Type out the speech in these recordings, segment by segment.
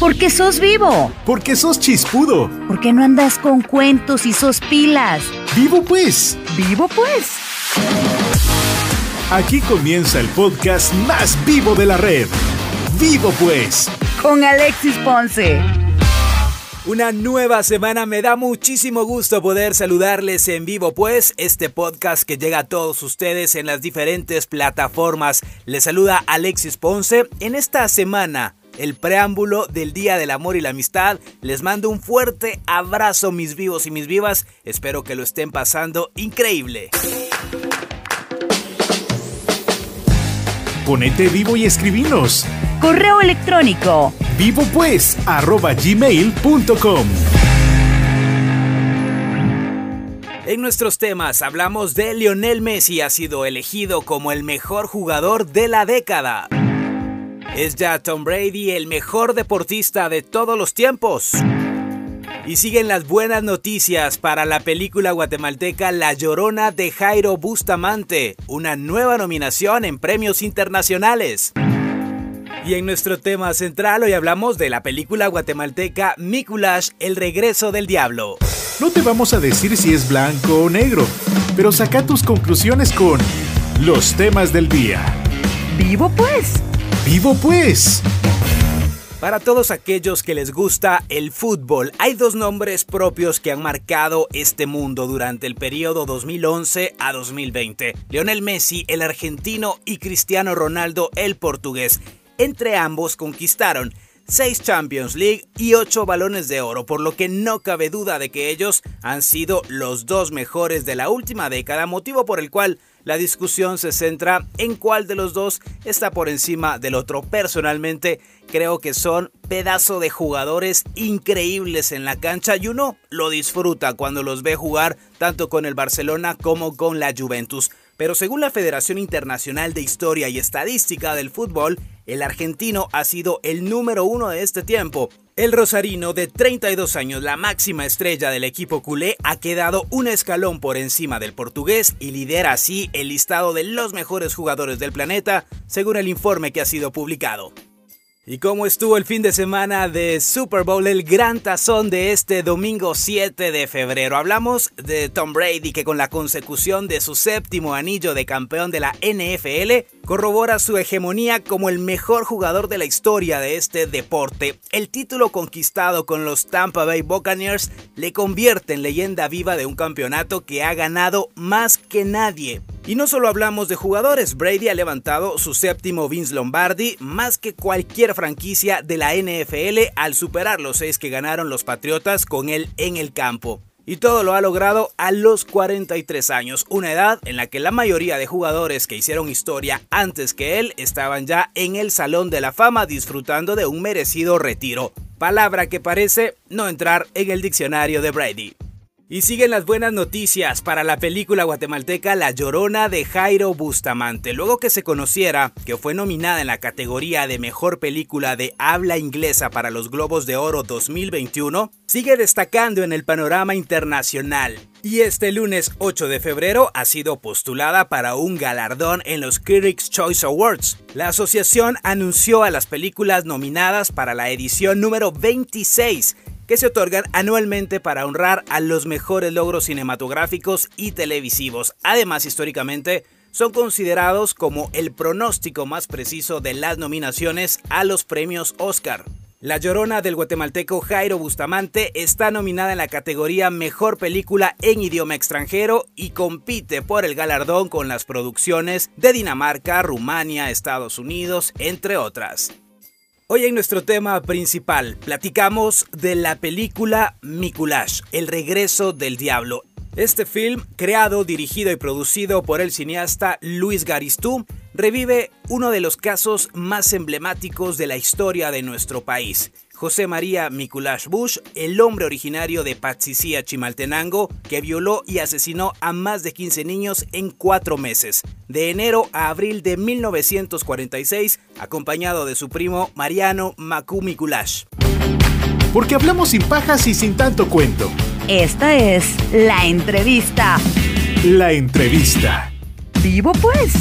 Porque sos vivo. Porque sos chispudo. Porque no andas con cuentos y sos pilas. Vivo pues. Vivo pues. Aquí comienza el podcast más vivo de la red. Vivo pues. Con Alexis Ponce. Una nueva semana, me da muchísimo gusto poder saludarles en vivo, pues este podcast que llega a todos ustedes en las diferentes plataformas. Les saluda Alexis Ponce. En esta semana el preámbulo del Día del Amor y la Amistad. Les mando un fuerte abrazo mis vivos y mis vivas. Espero que lo estén pasando increíble. Ponete vivo y escribinos. Correo electrónico. Vivo pues arroba gmail.com. En nuestros temas hablamos de Lionel Messi ha sido elegido como el mejor jugador de la década. ¿Es ya Tom Brady el mejor deportista de todos los tiempos? Y siguen las buenas noticias para la película guatemalteca La Llorona de Jairo Bustamante, una nueva nominación en premios internacionales. Y en nuestro tema central hoy hablamos de la película guatemalteca Mikulash, El regreso del diablo. No te vamos a decir si es blanco o negro, pero saca tus conclusiones con los temas del día. Vivo pues. ¡Vivo pues! Para todos aquellos que les gusta el fútbol, hay dos nombres propios que han marcado este mundo durante el periodo 2011 a 2020. Lionel Messi, el argentino, y Cristiano Ronaldo, el portugués. Entre ambos conquistaron 6 Champions League y 8 balones de oro, por lo que no cabe duda de que ellos han sido los dos mejores de la última década, motivo por el cual la discusión se centra en cuál de los dos está por encima del otro. Personalmente creo que son pedazo de jugadores increíbles en la cancha y uno lo disfruta cuando los ve jugar tanto con el Barcelona como con la Juventus. Pero según la Federación Internacional de Historia y Estadística del Fútbol, el argentino ha sido el número uno de este tiempo. El rosarino de 32 años, la máxima estrella del equipo culé, ha quedado un escalón por encima del portugués y lidera así el listado de los mejores jugadores del planeta, según el informe que ha sido publicado. ¿Y cómo estuvo el fin de semana de Super Bowl, el gran tazón de este domingo 7 de febrero? Hablamos de Tom Brady que con la consecución de su séptimo anillo de campeón de la NFL corrobora su hegemonía como el mejor jugador de la historia de este deporte. El título conquistado con los Tampa Bay Buccaneers le convierte en leyenda viva de un campeonato que ha ganado más que nadie. Y no solo hablamos de jugadores, Brady ha levantado su séptimo Vince Lombardi más que cualquier franquicia de la NFL al superar los seis que ganaron los Patriotas con él en el campo. Y todo lo ha logrado a los 43 años, una edad en la que la mayoría de jugadores que hicieron historia antes que él estaban ya en el Salón de la Fama disfrutando de un merecido retiro. Palabra que parece no entrar en el diccionario de Brady. Y siguen las buenas noticias para la película guatemalteca La Llorona de Jairo Bustamante. Luego que se conociera que fue nominada en la categoría de Mejor Película de Habla Inglesa para los Globos de Oro 2021, sigue destacando en el panorama internacional. Y este lunes 8 de febrero ha sido postulada para un galardón en los Critics' Choice Awards. La asociación anunció a las películas nominadas para la edición número 26 que se otorgan anualmente para honrar a los mejores logros cinematográficos y televisivos. Además, históricamente, son considerados como el pronóstico más preciso de las nominaciones a los premios Oscar. La Llorona del guatemalteco Jairo Bustamante está nominada en la categoría Mejor Película en Idioma Extranjero y compite por el galardón con las producciones de Dinamarca, Rumania, Estados Unidos, entre otras. Hoy en nuestro tema principal platicamos de la película Mikulash, El regreso del diablo. Este film, creado, dirigido y producido por el cineasta Luis Garistú, revive uno de los casos más emblemáticos de la historia de nuestro país. José María Mikulash Bush, el hombre originario de Patsicía, Chimaltenango, que violó y asesinó a más de 15 niños en cuatro meses, de enero a abril de 1946, acompañado de su primo Mariano Macu Mikulash. Porque hablamos sin pajas y sin tanto cuento. Esta es la entrevista. La entrevista. Vivo pues.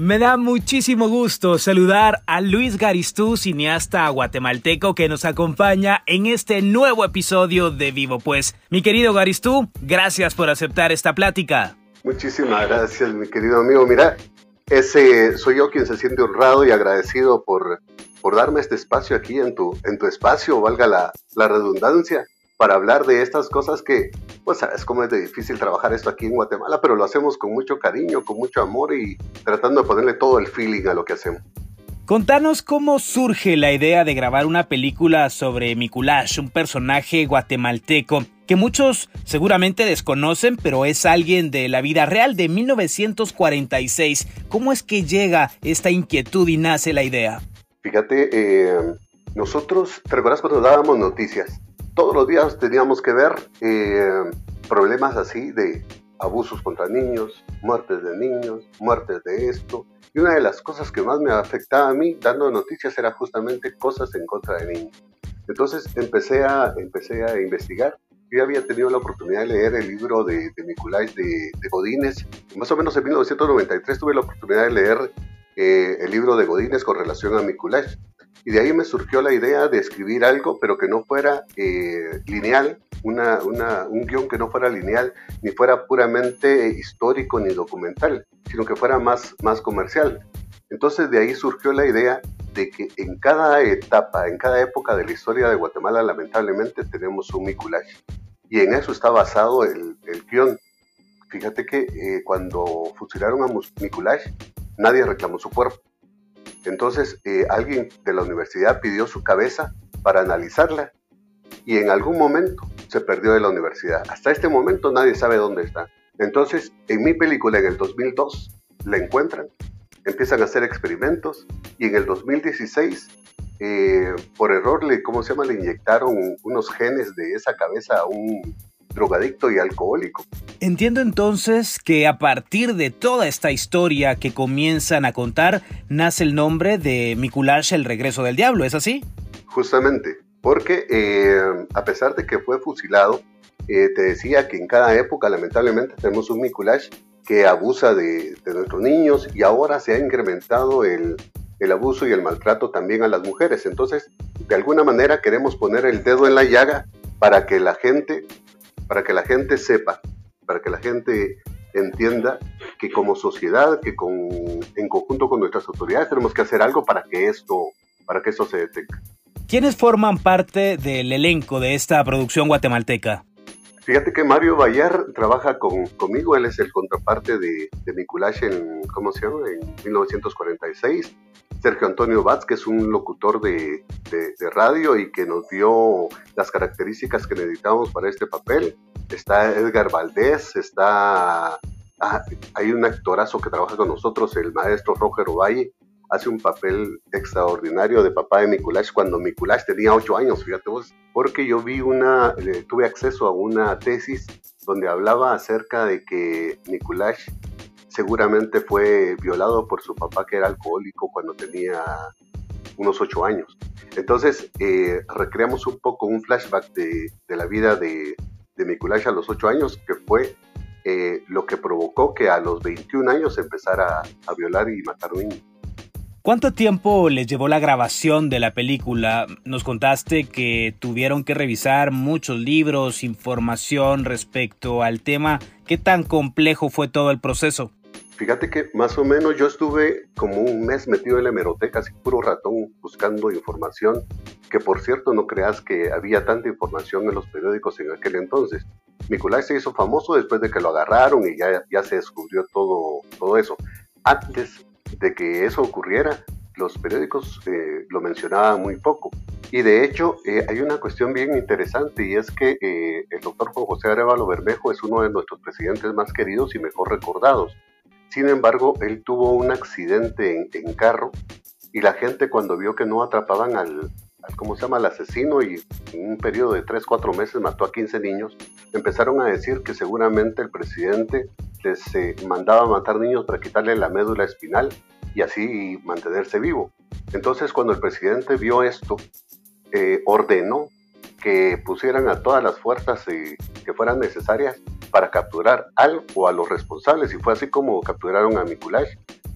Me da muchísimo gusto saludar a Luis Garistú, cineasta guatemalteco que nos acompaña en este nuevo episodio de Vivo Pues. Mi querido Garistú, gracias por aceptar esta plática. Muchísimas gracias, mi querido amigo. Mira, ese soy yo quien se siente honrado y agradecido por, por darme este espacio aquí en tu, en tu espacio, valga la, la redundancia para hablar de estas cosas que, pues sabes cómo es de difícil trabajar esto aquí en Guatemala, pero lo hacemos con mucho cariño, con mucho amor y tratando de ponerle todo el feeling a lo que hacemos. Contanos cómo surge la idea de grabar una película sobre Mikulash, un personaje guatemalteco que muchos seguramente desconocen, pero es alguien de la vida real de 1946. ¿Cómo es que llega esta inquietud y nace la idea? Fíjate, eh, nosotros, ¿te recuerdas cuando dábamos noticias? Todos los días teníamos que ver eh, problemas así de abusos contra niños, muertes de niños, muertes de esto. Y una de las cosas que más me afectaba a mí dando noticias era justamente cosas en contra de niños. Entonces empecé a, empecé a investigar. Yo había tenido la oportunidad de leer el libro de, de de, de, Godínez. Más o menos en 1993 tuve la oportunidad de leer eh, el libro de Godínez con relación a Nicolás. Y de ahí me surgió la idea de escribir algo, pero que no fuera eh, lineal, una, una, un guion que no fuera lineal, ni fuera puramente histórico ni documental, sino que fuera más, más comercial. Entonces de ahí surgió la idea de que en cada etapa, en cada época de la historia de Guatemala, lamentablemente tenemos un Mikulash. Y en eso está basado el, el guion. Fíjate que eh, cuando fusilaron a Mikulash, nadie reclamó su cuerpo. Entonces, eh, alguien de la universidad pidió su cabeza para analizarla y en algún momento se perdió de la universidad. Hasta este momento nadie sabe dónde está. Entonces, en mi película en el 2002 la encuentran, empiezan a hacer experimentos y en el 2016 eh, por error le, ¿cómo se llama? Le inyectaron unos genes de esa cabeza a un drogadicto y alcohólico. Entiendo entonces que a partir de toda esta historia que comienzan a contar, nace el nombre de Mikulash, el regreso del diablo, ¿es así? Justamente, porque eh, a pesar de que fue fusilado, eh, te decía que en cada época lamentablemente tenemos un Mikulash que abusa de, de, nuestros niños y ahora se ha incrementado el, el abuso y el maltrato también a las mujeres. Entonces, de alguna manera queremos poner el dedo en la llaga para que la gente para que la gente sepa, para que la gente entienda que como sociedad, que con, en conjunto con nuestras autoridades tenemos que hacer algo para que esto, para que esto se detenga. ¿Quiénes forman parte del elenco de esta producción guatemalteca? Fíjate que Mario Bayar trabaja con, conmigo, él es el contraparte de, de Mikulash en, ¿cómo se llama? en 1946. Sergio Antonio Batz, que es un locutor de, radio y que nos dio las características que necesitábamos para este papel. Está Edgar Valdés, está... Ah, hay un actorazo que trabaja con nosotros, el maestro Roger Ovalle, hace un papel extraordinario de papá de Mikulash cuando Mikulash tenía ocho años, fíjate vos, porque yo vi una, tuve acceso a una tesis donde hablaba acerca de que Mikulash seguramente fue violado por su papá que era alcohólico cuando tenía unos ocho años. Entonces, eh, recreamos un poco un flashback de, la vida de, de Mikulash a los ocho años, que fue eh, lo que provocó que a los 21 años empezara a, a violar y matar niños. ¿Cuánto tiempo les llevó la grabación de la película? Nos contaste que tuvieron que revisar muchos libros, información respecto al tema. ¿Qué tan complejo fue todo el proceso? Fíjate que más o menos yo estuve como un mes metido en la hemeroteca, así puro ratón, buscando información, que por cierto no creas que había tanta información en los periódicos en aquel entonces. Nicolás se hizo famoso después de que lo agarraron y ya, ya se descubrió todo, todo eso. Antes de que eso ocurriera, los periódicos eh, lo mencionaban muy poco. Y de hecho, eh, hay una cuestión bien interesante y es que eh, el doctor Juan José Arevalo Bermejo es uno de nuestros presidentes más queridos y mejor recordados. Sin embargo, él tuvo un accidente en, en carro y la gente cuando vio que no atrapaban al, al, ¿cómo se llama?, al asesino y en un periodo de 3, 4 meses mató a 15 niños, empezaron a decir que seguramente el presidente les eh, mandaba matar niños para quitarle la médula espinal y así mantenerse vivo. Entonces cuando el presidente vio esto, eh, ordenó que pusieran a todas las fuerzas eh, que fueran necesarias para capturar al o a los responsables y fue así como capturaron a Mikulash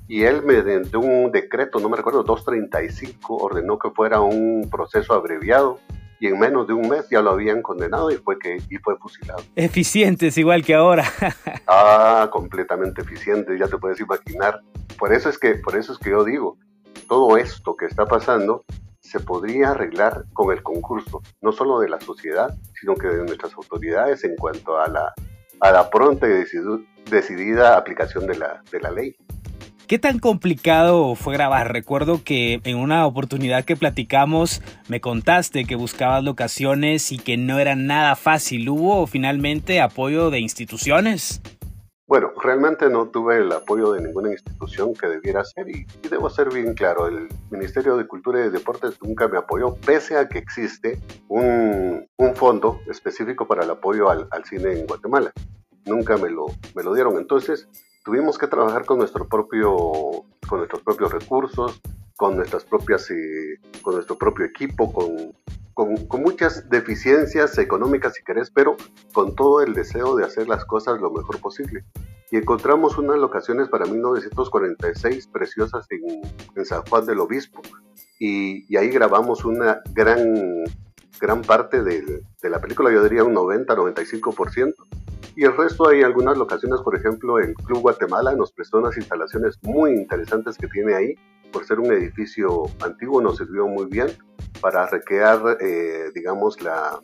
y él mediante un decreto, no me recuerdo, 235, ordenó que fuera un proceso abreviado y en menos de un mes ya lo habían condenado y fue que y fue fusilado. Eficientes igual que ahora. ah, completamente eficiente, ya te puedes imaginar. Por eso es que por eso es que yo digo, todo esto que está pasando se podría arreglar con el concurso, no solo de la sociedad, sino que de nuestras autoridades en cuanto a la, a la pronta y decidida aplicación de la, de la ley. ¿Qué tan complicado fue grabar? Recuerdo que en una oportunidad que platicamos me contaste que buscabas locaciones y que no era nada fácil. ¿Hubo finalmente apoyo de instituciones? Bueno, realmente no tuve el apoyo de ninguna institución que debiera ser y, debo ser bien claro, el Ministerio de Cultura y Deportes nunca me apoyó, pese a que existe un, fondo específico para el apoyo al, al, cine en Guatemala. Nunca me lo, me lo dieron. Entonces, tuvimos que trabajar con nuestro propio, con nuestros propios recursos, con nuestras propias, eh, con nuestro propio equipo, con, con, muchas deficiencias económicas si querés, pero con todo el deseo de hacer las cosas lo mejor posible. Y encontramos unas locaciones para 1946 preciosas en, en San Juan del Obispo. Y, y, ahí grabamos una gran, gran parte de la película, yo diría un 90-95%. Y el resto hay algunas locaciones, por ejemplo, el Club Guatemala nos prestó unas instalaciones muy interesantes que tiene ahí. Por ser un edificio antiguo nos sirvió muy bien para recrear, eh, digamos, la,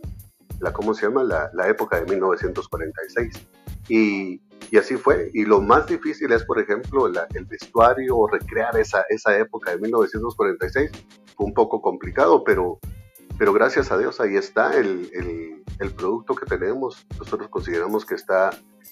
la, ¿cómo se llama? La, la época de 1946. Y, y, así fue. Y lo más difícil es, por ejemplo, el vestuario o recrear esa, esa época de 1946. Fue un poco complicado, pero pero gracias a Dios ahí está el, el, el, producto que tenemos. Nosotros consideramos que está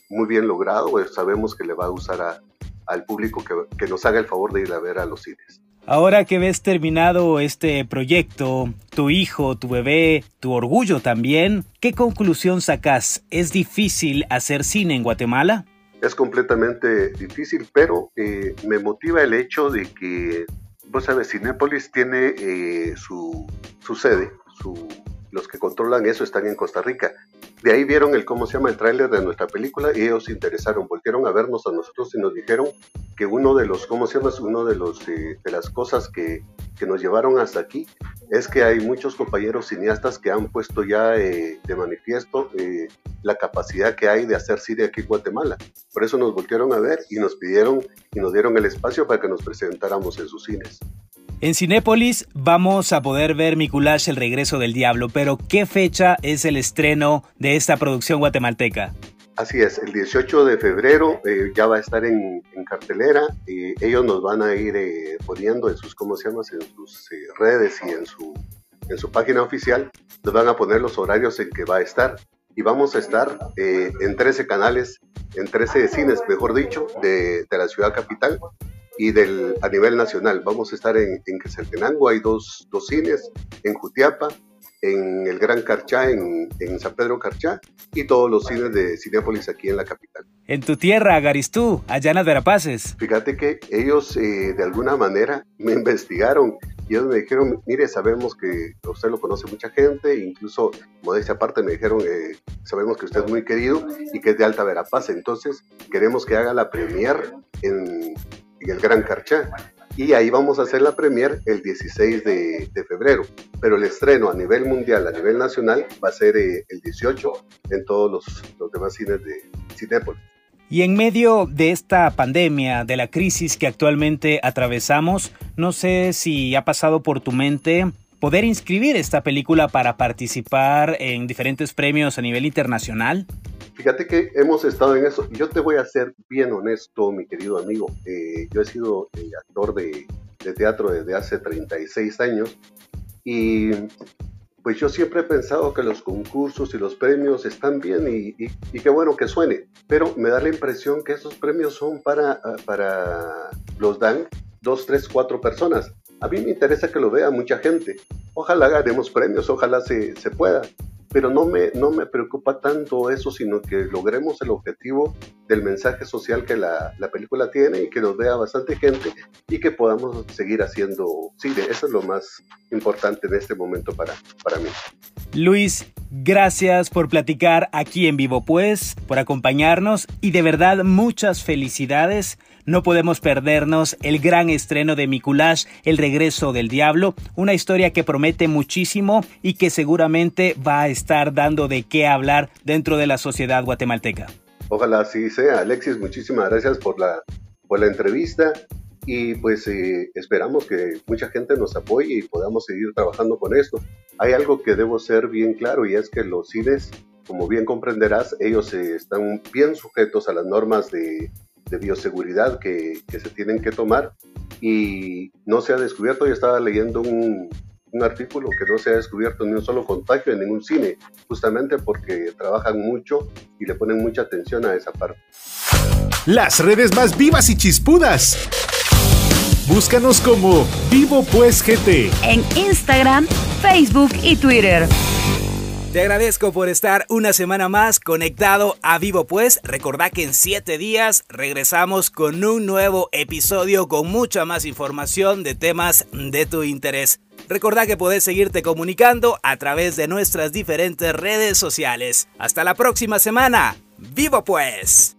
muy bien logrado, sabemos que le va a usar a, al público que, que, nos haga el favor de ir a ver a los cines. Ahora que ves terminado este proyecto, tu hijo, tu bebé, tu orgullo también, ¿qué conclusión sacas? ¿Es difícil hacer cine en Guatemala? Es completamente difícil, pero eh, me motiva el hecho de que vos sabes, Cinépolis tiene eh, su, su, sede, su, los que controlan eso están en Costa Rica. De ahí vieron el cómo se llama el tráiler de nuestra película y ellos se interesaron, volvieron a vernos a nosotros y nos dijeron que uno de los, ¿cómo se llama? Uno de los eh, de las cosas que, que, nos llevaron hasta aquí es que hay muchos compañeros cineastas que han puesto ya eh, de manifiesto eh, la capacidad que hay de hacer cine aquí en Guatemala. Por eso nos volvieron a ver y nos pidieron y nos dieron el espacio para que nos presentáramos en sus cines. En Cinépolis vamos a poder ver Mikulash El regreso del diablo, pero ¿qué fecha es el estreno de esta producción guatemalteca? Así es, el 18 de febrero eh, ya va a estar en, cartelera y ellos nos van a ir eh, poniendo en sus, ¿cómo se llama? En sus eh, redes y en su, en su página oficial, nos van a poner los horarios en que va a estar y vamos a estar en 13 canales, en 13 cines, mejor dicho, de la ciudad capital y del, a nivel nacional. Vamos a estar en, en Quetzaltenango, hay dos, dos cines, en Jutiapa, en el Gran Carchá, en, en, San Pedro Carchá, y todos los cines de Cinepolis aquí en la capital. En tu tierra, Garistú, allá en las Verapaces. Fíjate que ellos eh, de alguna manera me investigaron y ellos me dijeron, mire, sabemos que usted lo conoce mucha gente, incluso, modestia aparte, me dijeron, eh, sabemos que usted es muy querido y que es de Alta Verapaz, entonces queremos que haga la premier en el Gran Carchá. Y ahí vamos a hacer la premier el 16 de, febrero. Pero el estreno a nivel mundial, a nivel nacional, va a ser eh, el 18 en todos los, los demás cines de Cinépolis. Y en medio de esta pandemia, de la crisis que actualmente atravesamos, no sé si ha pasado por tu mente poder inscribir esta película para participar en diferentes premios a nivel internacional. Fíjate que hemos estado en eso. Yo te voy a ser bien honesto, mi querido amigo. Eh, yo he sido eh, actor de, teatro desde hace 36 años y pues yo siempre he pensado que los concursos y los premios están bien y, y, qué bueno que suene, pero me da la impresión que esos premios son para, para los dan dos, tres, cuatro personas. A mí me interesa que lo vea mucha gente. Ojalá ganemos premios, ojalá se, se pueda pero no me, no me preocupa tanto eso, sino que logremos el objetivo del mensaje social que la, la, película tiene y que nos vea bastante gente y que podamos seguir haciendo cine. Eso es lo más importante en este momento para, para mí. Luis, Gracias por platicar aquí en vivo pues, por acompañarnos y de verdad muchas felicidades. No podemos perdernos el gran estreno de Mikulash, El regreso del diablo, una historia que promete muchísimo y que seguramente va a estar dando de qué hablar dentro de la sociedad guatemalteca. Ojalá así sea. Alexis, muchísimas gracias por la, por la entrevista y pues eh, esperamos que mucha gente nos apoye y podamos seguir trabajando con esto. Hay algo que debo ser bien claro y es que los cines, como bien comprenderás, ellos eh, están bien sujetos a las normas de, de bioseguridad que, que, se tienen que tomar y no se ha descubierto, yo estaba leyendo un, un artículo que no se ha descubierto ni un solo contagio en ningún cine, justamente porque trabajan mucho y le ponen mucha atención a esa parte. Las redes más vivas y chispudas. Búscanos como Vivo Pues GT en Instagram, Facebook y Twitter. Te agradezco por estar una semana más conectado a Vivo Pues. Recordá que en siete días regresamos con un nuevo episodio con mucha más información de temas de tu interés. Recordá que podés seguirte comunicando a través de nuestras diferentes redes sociales. Hasta la próxima semana. ¡Vivo pues!